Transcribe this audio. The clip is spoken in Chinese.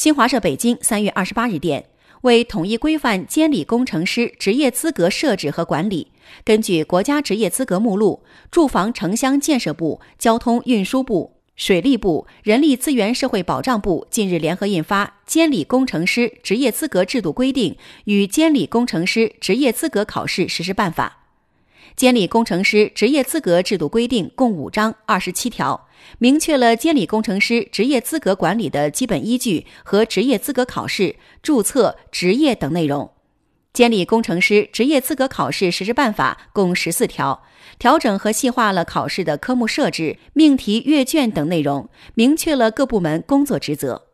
新华社北京三月二十八日电，为统一规范监理工程师职业资格设置和管理，根据国家职业资格目录，住房城乡建设部、交通运输部、水利部、人力资源社会保障部近日联合印发《监理工程师职业资格制度规定》与《监理工程师职业资格考试实施办法》。监理工程师职业资格制度规定共五章二十七条，明确了监理工程师职业资格管理的基本依据和职业资格考试、注册、执业等内容。监理工程师职业资格考试实施办法共十四条，调整和细化了考试的科目设置、命题阅卷等内容，明确了各部门工作职责。